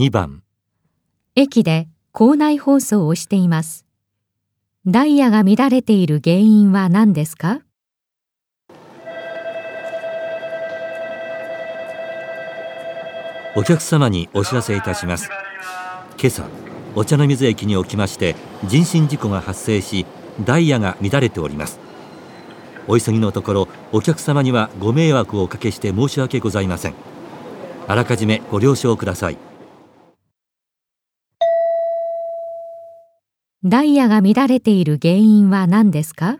2番。駅で校内放送をしています。ダイヤが乱れている原因は何ですか？お客様にお知らせいたします。今朝お茶の水駅におきまして人身事故が発生しダイヤが乱れております。お急ぎのところお客様にはご迷惑をおかけして申し訳ございません。あらかじめご了承くださいダイヤが乱れている原因は何ですか？